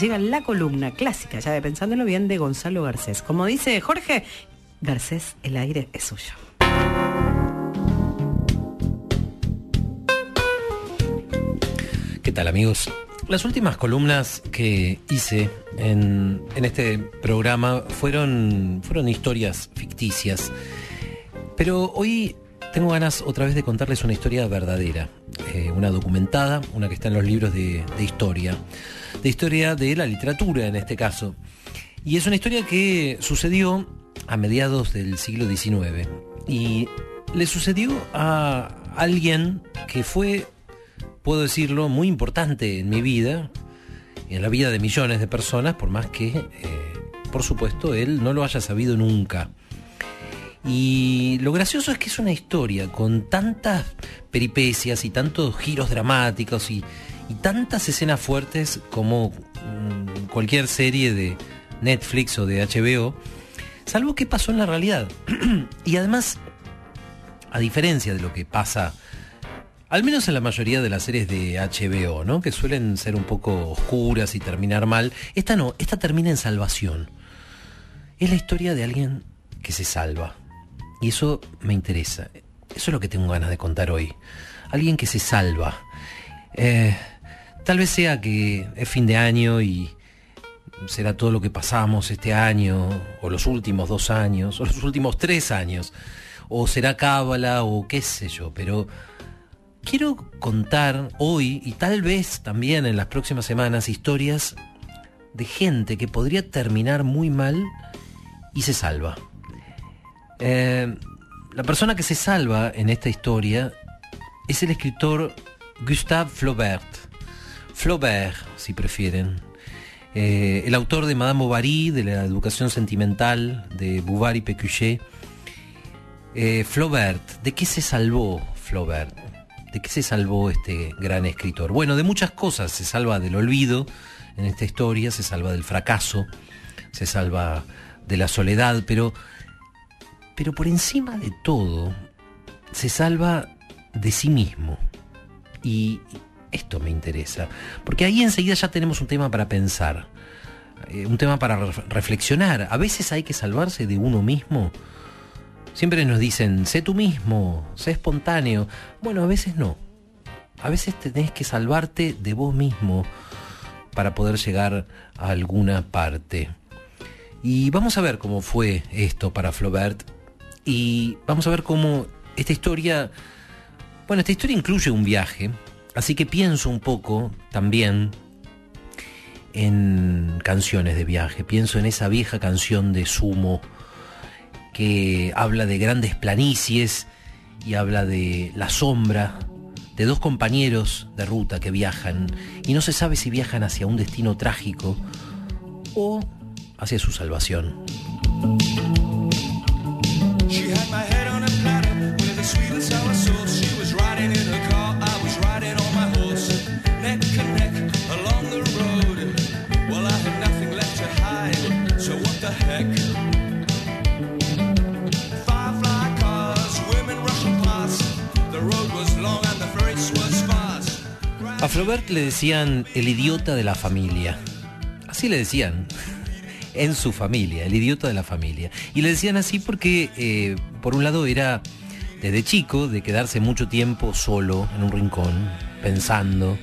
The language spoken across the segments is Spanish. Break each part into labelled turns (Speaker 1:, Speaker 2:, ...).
Speaker 1: llega la columna clásica, ya de pensándolo bien, de Gonzalo Garcés. Como dice Jorge, Garcés, el aire es suyo.
Speaker 2: ¿Qué tal amigos? Las últimas columnas que hice en, este programa fueron, fueron historias ficticias, pero hoy tengo ganas otra vez de contarles una historia verdadera, eh, una documentada, una que está en los libros de, de historia, de historia de la literatura en este caso. Y es una historia que sucedió a mediados del siglo XIX y le sucedió a alguien que fue puedo decirlo, muy importante en mi vida, en la vida de millones de personas, por más que, eh, por supuesto, él no lo haya sabido nunca. Y lo gracioso es que es una historia con tantas peripecias y tantos giros dramáticos y, tantas escenas fuertes como mm, cualquier serie de Netflix o de HBO, salvo que pasó en la realidad. y además, a diferencia de lo que pasa al menos en la mayoría de las series de HBO, ¿no? Que suelen ser un poco oscuras y terminar mal. Esta no, esta termina en salvación. Es la historia de alguien que se salva. Y eso me interesa. Eso es lo que tengo ganas de contar hoy. Alguien que se salva. Eh, tal vez sea que es fin de año y será todo lo que pasamos este año, o los últimos dos años, o los últimos tres años, o será cábala, o qué sé yo, pero quiero contar hoy y tal vez también en las próximas semanas historias de gente que podría terminar muy mal y se salva. Eh, la persona que se salva en esta historia es el escritor Gustave Flaubert. Flaubert, si prefieren. Eh, el autor de Madame Bovary, de la educación sentimental, de Bouvard y Pécuchet. Eh, Flaubert, ¿de qué se salvó Flaubert? ¿De qué se salvó este gran escritor? Bueno, de muchas cosas. Se salva del olvido en esta historia, se salva del fracaso, se salva de la soledad, pero, pero por encima de todo, se salva de sí mismo. Y esto me interesa, porque ahí enseguida ya tenemos un tema para pensar, eh, un tema para reflexionar. A veces hay que salvarse de uno mismo Siempre nos dicen, sé tú mismo, sé espontáneo. Bueno, a veces no. A veces tenés que salvarte de vos mismo para poder llegar a alguna parte. Y vamos a ver cómo fue esto para Flaubert. Y vamos a ver cómo esta historia, bueno, esta historia incluye un viaje. Así que pienso un poco también en canciones de viaje. Pienso en esa vieja canción de Sumo que habla de grandes planicies y habla de la sombra de dos compañeros de ruta que viajan y no se sabe si viajan hacia un destino trágico o hacia su salvación. Flaubert le decían el idiota de la familia. Así le decían. en su familia, el idiota de la familia. Y le decían así porque, eh, por un lado, era desde chico de quedarse mucho tiempo solo en un rincón, pensando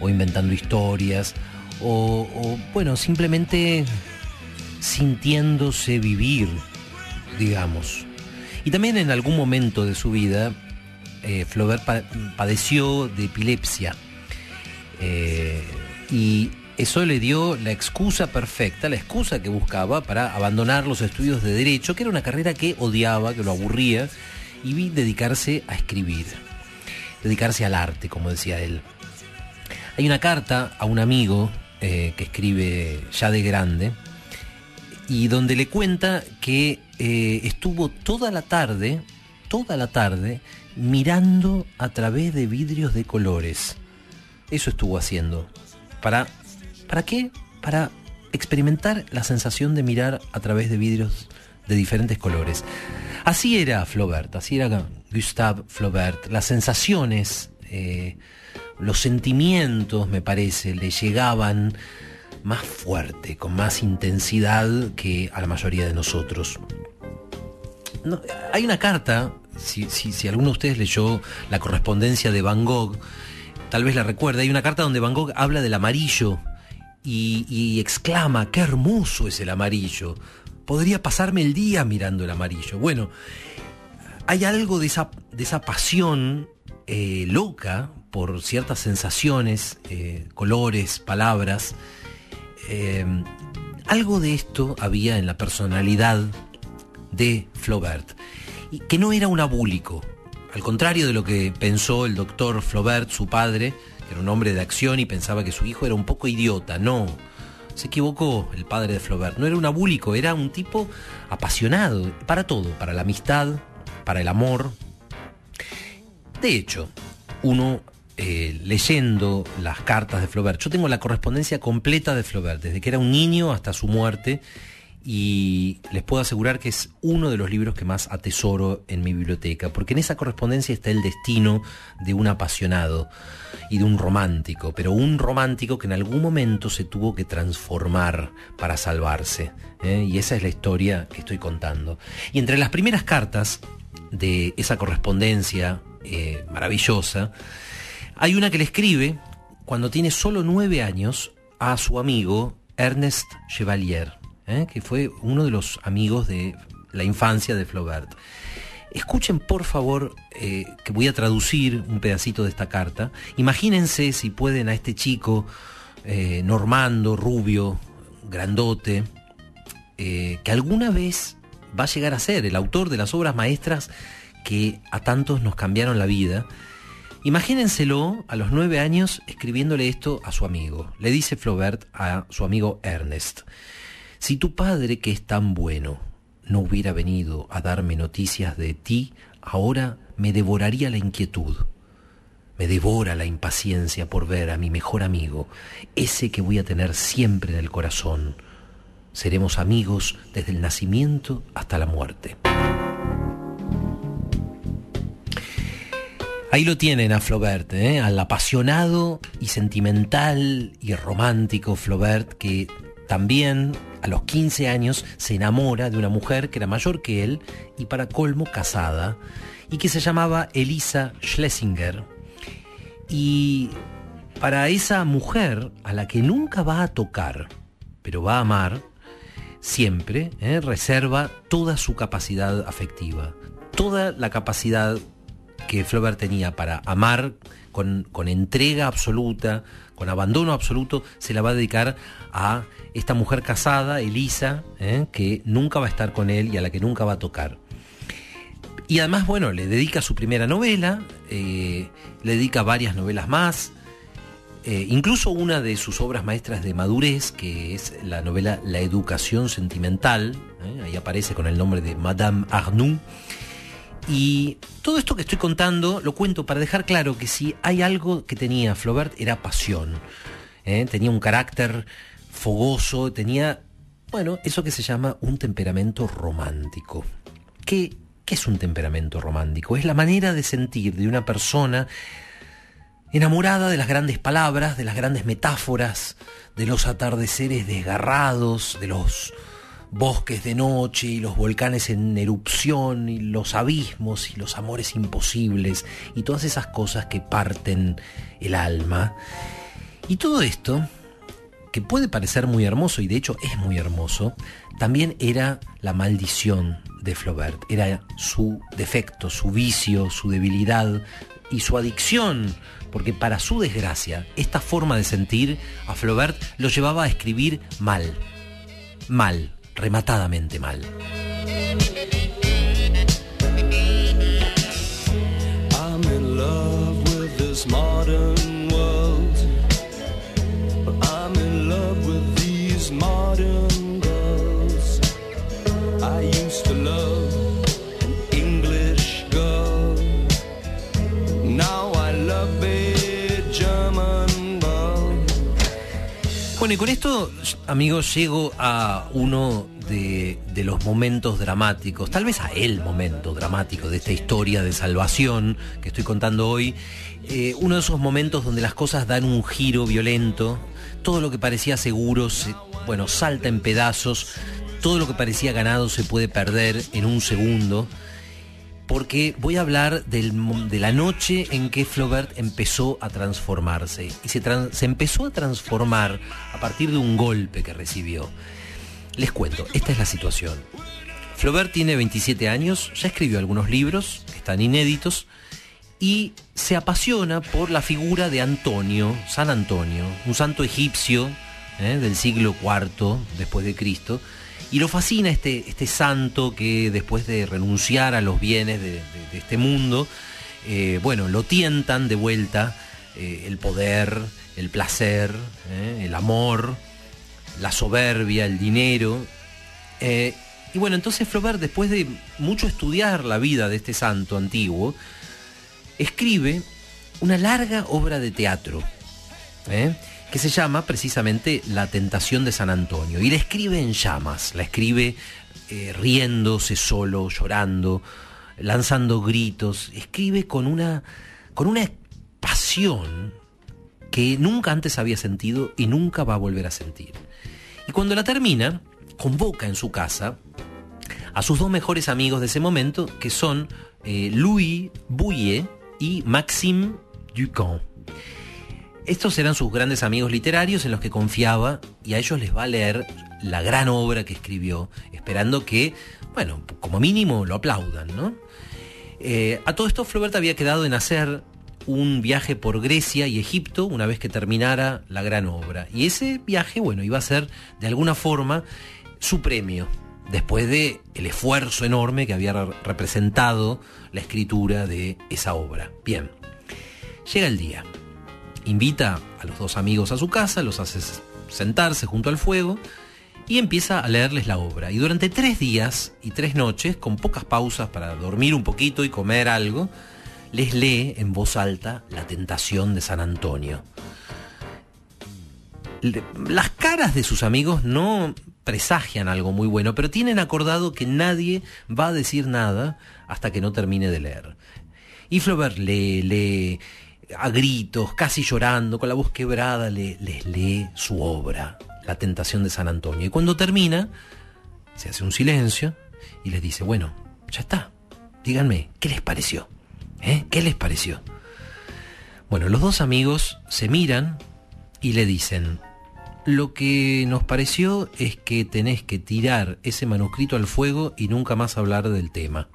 Speaker 2: o inventando historias, o, bueno, simplemente sintiéndose vivir, digamos. Y también en algún momento de su vida, eh, Flaubert padeció de epilepsia eh, y eso le dio la excusa perfecta, la excusa que buscaba para abandonar los estudios de derecho, que era una carrera que odiaba, que lo aburría, y dedicarse a escribir, dedicarse al arte, como decía él. Hay una carta a un amigo eh, que escribe ya de grande, y donde le cuenta que eh, estuvo toda la tarde, toda la tarde, mirando a través de vidrios de colores eso estuvo haciendo. ¿Para, ¿Para qué? Para experimentar la sensación de mirar a través de vidrios de diferentes colores. Así era Flaubert, así era Gustave Flaubert. Las sensaciones, eh, los sentimientos, me parece, le llegaban más fuerte, con más intensidad que a la mayoría de nosotros. hay una carta, si, si, alguno de ustedes leyó la correspondencia de Van Gogh, tal vez la recuerde, hay una carta donde Van Gogh habla del amarillo y, exclama, qué hermoso es el amarillo. Podría pasarme el día mirando el amarillo. Bueno, hay algo de esa, de esa pasión eh, loca por ciertas sensaciones, eh, colores, palabras. Eh, algo de esto había en la personalidad de Flaubert, que no era un abúlico, al contrario de lo que pensó el doctor Flaubert, su padre, que era un hombre de acción y pensaba que su hijo era un poco idiota, no. Se equivocó el padre de Flaubert, no era un abúlico, era un tipo apasionado para todo, para la amistad, para el amor. De hecho, uno eh, leyendo las cartas de Flaubert, yo tengo la correspondencia completa de Flaubert, desde que era un niño hasta su muerte, y les puedo asegurar que es uno de los libros que más atesoro en mi biblioteca, porque en esa correspondencia está el destino de un apasionado y de un romántico, pero un romántico que en algún momento se tuvo que transformar para salvarse. ¿eh? Y esa es la historia que estoy contando. Y entre las primeras cartas de esa correspondencia eh, maravillosa, hay una que le escribe cuando tiene solo nueve años a su amigo Ernest Chevalier, eh, que fue uno de los amigos de la infancia de Flaubert. Escuchen por favor eh, que voy a traducir un pedacito de esta carta. Imagínense si pueden a este chico normando, rubio, grandote, que alguna vez va a llegar a ser el autor de las obras maestras que a tantos nos cambiaron la vida. Imagínenselo a los nueve años escribiéndole esto a su amigo. Le dice Flaubert a su amigo Ernest, si tu padre, que es tan bueno, no hubiera venido a darme noticias de ti, ahora me devoraría la inquietud. Me devora la impaciencia por ver a mi mejor amigo, ese que voy a tener siempre en el corazón seremos amigos desde el nacimiento hasta la muerte. Ahí lo tienen a Flaubert, ¿eh? al apasionado y sentimental y romántico Flaubert que también a los 15 años se enamora de una mujer que era mayor que él y para colmo casada y que se llamaba Elisa Schlesinger. Y para esa mujer a la que nunca va a tocar, pero va a amar, siempre ¿eh? reserva toda su capacidad afectiva, toda la capacidad que Flaubert tenía para amar con, entrega absoluta, con abandono absoluto, se la va a dedicar a esta mujer casada, Elisa, ¿eh? que nunca va a estar con él y a la que nunca va a tocar. Y además, bueno, le dedica su primera novela, eh, le dedica varias novelas más, eh, incluso una de sus obras maestras de madurez, que es la novela La educación sentimental, ahí aparece con el nombre de Madame Arnoux. Y todo esto que estoy contando lo cuento para dejar claro que si hay algo que tenía Flaubert era pasión. ¿eh? Tenía un carácter fogoso, tenía, bueno, eso que se llama un temperamento romántico. ¿Qué, ¿Qué es un temperamento romántico? Es la manera de sentir de una persona enamorada de las grandes palabras, de las grandes metáforas, de los atardeceres desgarrados, de los bosques de noche y los volcanes en erupción y los abismos y los amores imposibles y todas esas cosas que parten el alma. Y todo esto, que puede parecer muy hermoso y de hecho es muy hermoso, también era la maldición de Flaubert, era su defecto, su vicio, su debilidad y su adicción porque para su desgracia, esta forma de sentir a Flaubert lo llevaba a escribir mal, mal, rematadamente mal.
Speaker 3: I'm in love with this modern world. I'm in love with these modern girls. I used to love an English girl. Now I love a German girl.
Speaker 2: Bueno, y con esto amigos, llego a uno de, los momentos dramáticos, tal vez a el momento dramático de esta historia de salvación que estoy contando hoy. Eh, uno de esos momentos donde las cosas dan un giro violento, todo lo que parecía seguro, se, bueno, salta en pedazos, todo lo que parecía ganado se puede perder en un segundo porque voy a hablar de la noche en que Flaubert empezó a transformarse. Y se, se, empezó a transformar a partir de un golpe que recibió. Les cuento, esta es la situación. Flaubert tiene 27 años, ya escribió algunos libros que están inéditos y se apasiona por la figura de Antonio, San Antonio, un santo egipcio ¿eh? del siglo IV después de Cristo, y lo fascina este, este santo que después de renunciar a los bienes de, este mundo, eh, bueno, lo tientan de vuelta eh, el poder, el placer, eh, el amor, la soberbia, el dinero. y bueno, entonces Flaubert, después de mucho estudiar la vida de este santo antiguo, escribe una larga obra de teatro que se llama precisamente La tentación de San Antonio. Y la escribe en llamas, la escribe eh, riéndose solo, llorando, lanzando gritos, escribe con una, con una pasión que nunca antes había sentido y nunca va a volver a sentir. Y cuando la termina, convoca en su casa a sus dos mejores amigos de ese momento, que son eh, Louis Bouillet y Maxime Ducamp. Estos eran sus grandes amigos literarios en los que confiaba y a ellos les va a leer la gran obra que escribió, esperando que, bueno, como mínimo lo aplaudan, ¿no? Eh, a todo esto Flaubert había quedado en hacer un viaje por Grecia y Egipto una vez que terminara la gran obra. Y ese viaje, bueno, iba a ser de alguna forma su premio, después de el esfuerzo enorme que había representado la escritura de esa obra. Bien, llega el día invita a los dos amigos a su casa, los hace sentarse junto al fuego y empieza a leerles la obra. Y durante tres días y tres noches, con pocas pausas para dormir un poquito y comer algo, les lee en voz alta La tentación de San Antonio. Las caras de sus amigos no presagian algo muy bueno, pero tienen acordado que nadie va a decir nada hasta que no termine de leer. Y Flaubert lee, lee a gritos, casi llorando, con la voz quebrada, les lee su obra, La tentación de San Antonio. Y cuando termina, se hace un silencio y les dice, bueno, ya está, díganme, ¿qué les pareció? ¿Eh? ¿Qué les pareció? Bueno, los dos amigos se miran y le dicen, lo que nos pareció es que tenés que tirar ese manuscrito al fuego y nunca más hablar del tema.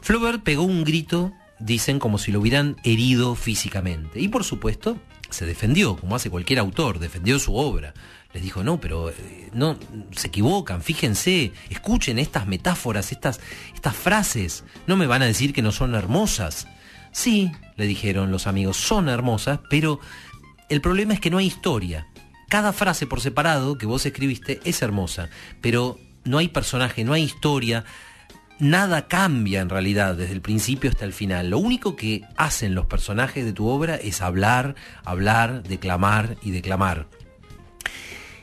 Speaker 2: Flaubert pegó un grito dicen como si lo hubieran herido físicamente. Y por supuesto, se defendió, como hace cualquier autor, defendió su obra. Les dijo, no, pero eh, no, se equivocan, fíjense, escuchen estas metáforas, estas, estas frases, no me van a decir que no son hermosas. Sí, le dijeron los amigos, son hermosas, pero el problema es que no hay historia. Cada frase por separado que vos escribiste es hermosa, pero no hay personaje, no hay historia, nada cambia en realidad desde el principio hasta el final. Lo único que hacen los personajes de tu obra es hablar, hablar, declamar y declamar.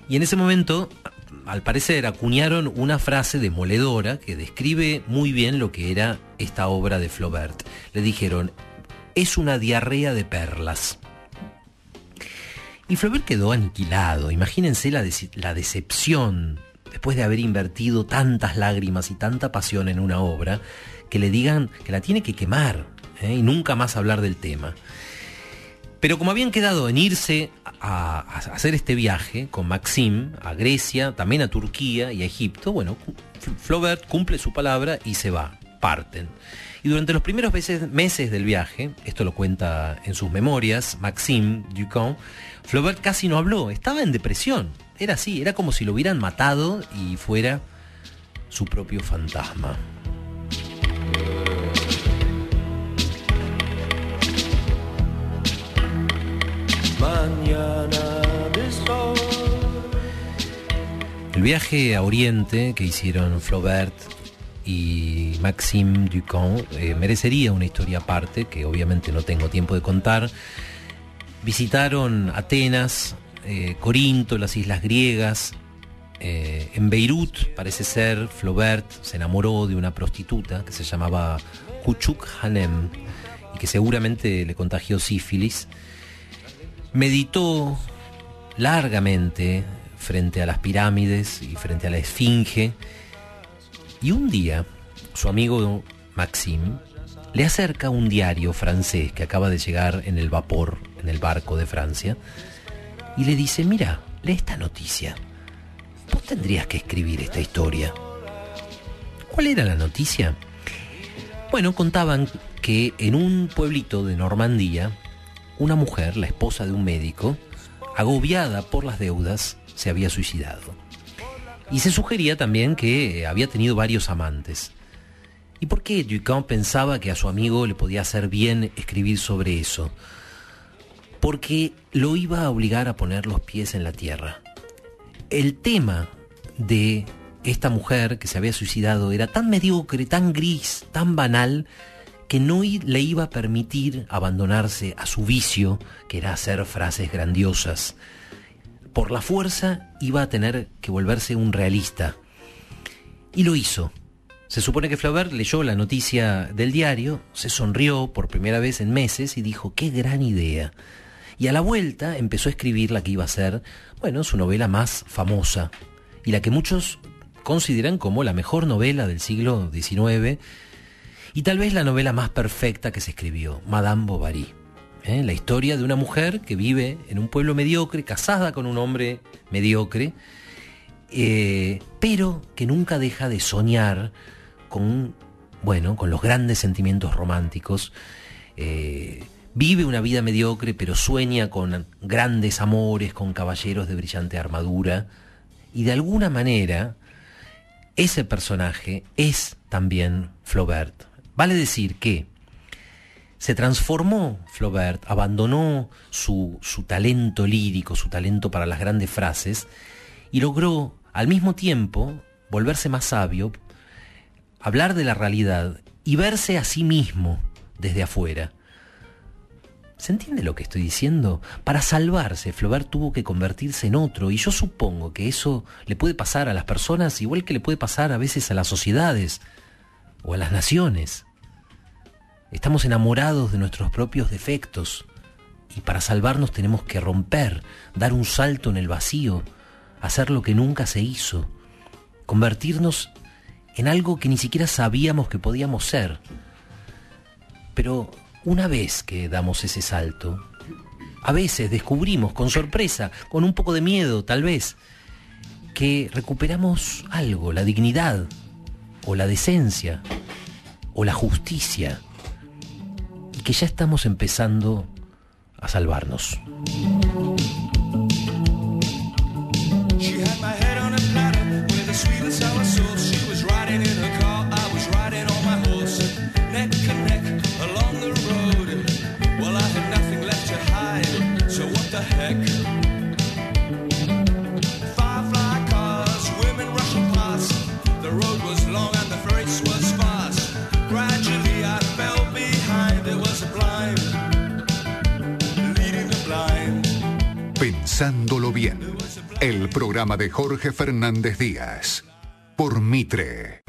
Speaker 2: Y en ese momento, al parecer, acuñaron una frase demoledora que describe muy bien lo que era esta obra de Flaubert. Le dijeron, es una diarrea de perlas. Y Flaubert quedó aniquilado. Imagínense la, la decepción después de haber invertido tantas lágrimas y tanta pasión en una obra, que le digan que la tiene que quemar ¿eh? y nunca más hablar del tema. Pero como habían quedado en irse a, hacer este viaje con Maxim a Grecia, también a Turquía y a Egipto, bueno, Flaubert cumple su palabra y se va, parten. Y durante los primeros meses, meses del viaje, esto lo cuenta en sus memorias, Maxime Ducamp, Flaubert casi no habló, estaba en depresión. Era así, era como si lo hubieran matado y fuera su propio fantasma. El viaje a Oriente que hicieron Flaubert y Maxime Ducamp eh, merecería una historia aparte, que obviamente no tengo tiempo de contar. Visitaron Atenas, eh, Corinto, las islas griegas. Eh, en Beirut, parece ser, Flaubert se enamoró de una prostituta que se llamaba Kuchuk Hanem y que seguramente le contagió sífilis. Meditó largamente frente a las pirámides y frente a la esfinge. Y un día, su amigo Maxime le acerca un diario francés que acaba de llegar en el vapor, en el barco de Francia, y le dice, mira, lee esta noticia. Vos tendrías que escribir esta historia. ¿Cuál era la noticia? Bueno, contaban que en un pueblito de Normandía, una mujer, la esposa de un médico, agobiada por las deudas, se había suicidado. Y se sugería también que había tenido varios amantes. ¿Y por qué Ducamp pensaba que a su amigo le podía hacer bien escribir sobre eso? Porque lo iba a obligar a poner los pies en la tierra. El tema de esta mujer que se había suicidado era tan mediocre, tan gris, tan banal, que no le iba a permitir abandonarse a su vicio, que era hacer frases grandiosas. Por la fuerza iba a tener que volverse un realista. Y lo hizo. Se supone que Flaubert leyó la noticia del diario, se sonrió por primera vez en meses y dijo, qué gran idea. Y a la vuelta empezó a escribir la que iba a ser, bueno, su novela más famosa y la que muchos consideran como la mejor novela del siglo XIX y tal vez la novela más perfecta que se escribió, Madame Bovary. ¿Eh? La historia de una mujer que vive en un pueblo mediocre, casada con un hombre mediocre, eh, pero que nunca deja de soñar con, bueno, con los grandes sentimientos románticos. Eh, vive una vida mediocre, pero sueña con grandes amores, con caballeros de brillante armadura. Y de alguna manera, ese personaje es también Flaubert. Vale decir que se transformó Flaubert, abandonó su, su, talento lírico, su talento para las grandes frases, y logró al mismo tiempo volverse más sabio, hablar de la realidad y verse a sí mismo desde afuera. ¿Se entiende lo que estoy diciendo? Para salvarse, Flaubert tuvo que convertirse en otro, y yo supongo que eso le puede pasar a las personas igual que le puede pasar a veces a las sociedades o a las naciones. Estamos enamorados de nuestros propios defectos, y para salvarnos tenemos que romper, dar un salto en el vacío, hacer lo que nunca se hizo, convertirnos en algo que ni siquiera sabíamos que podíamos ser. Pero una vez que damos ese salto, a veces descubrimos con sorpresa, con un poco de miedo tal vez, que recuperamos algo, la dignidad, o la decencia, o la justicia, que ya estamos empezando a salvarnos.
Speaker 4: Programa de Jorge Fernández Díaz, por Mitre.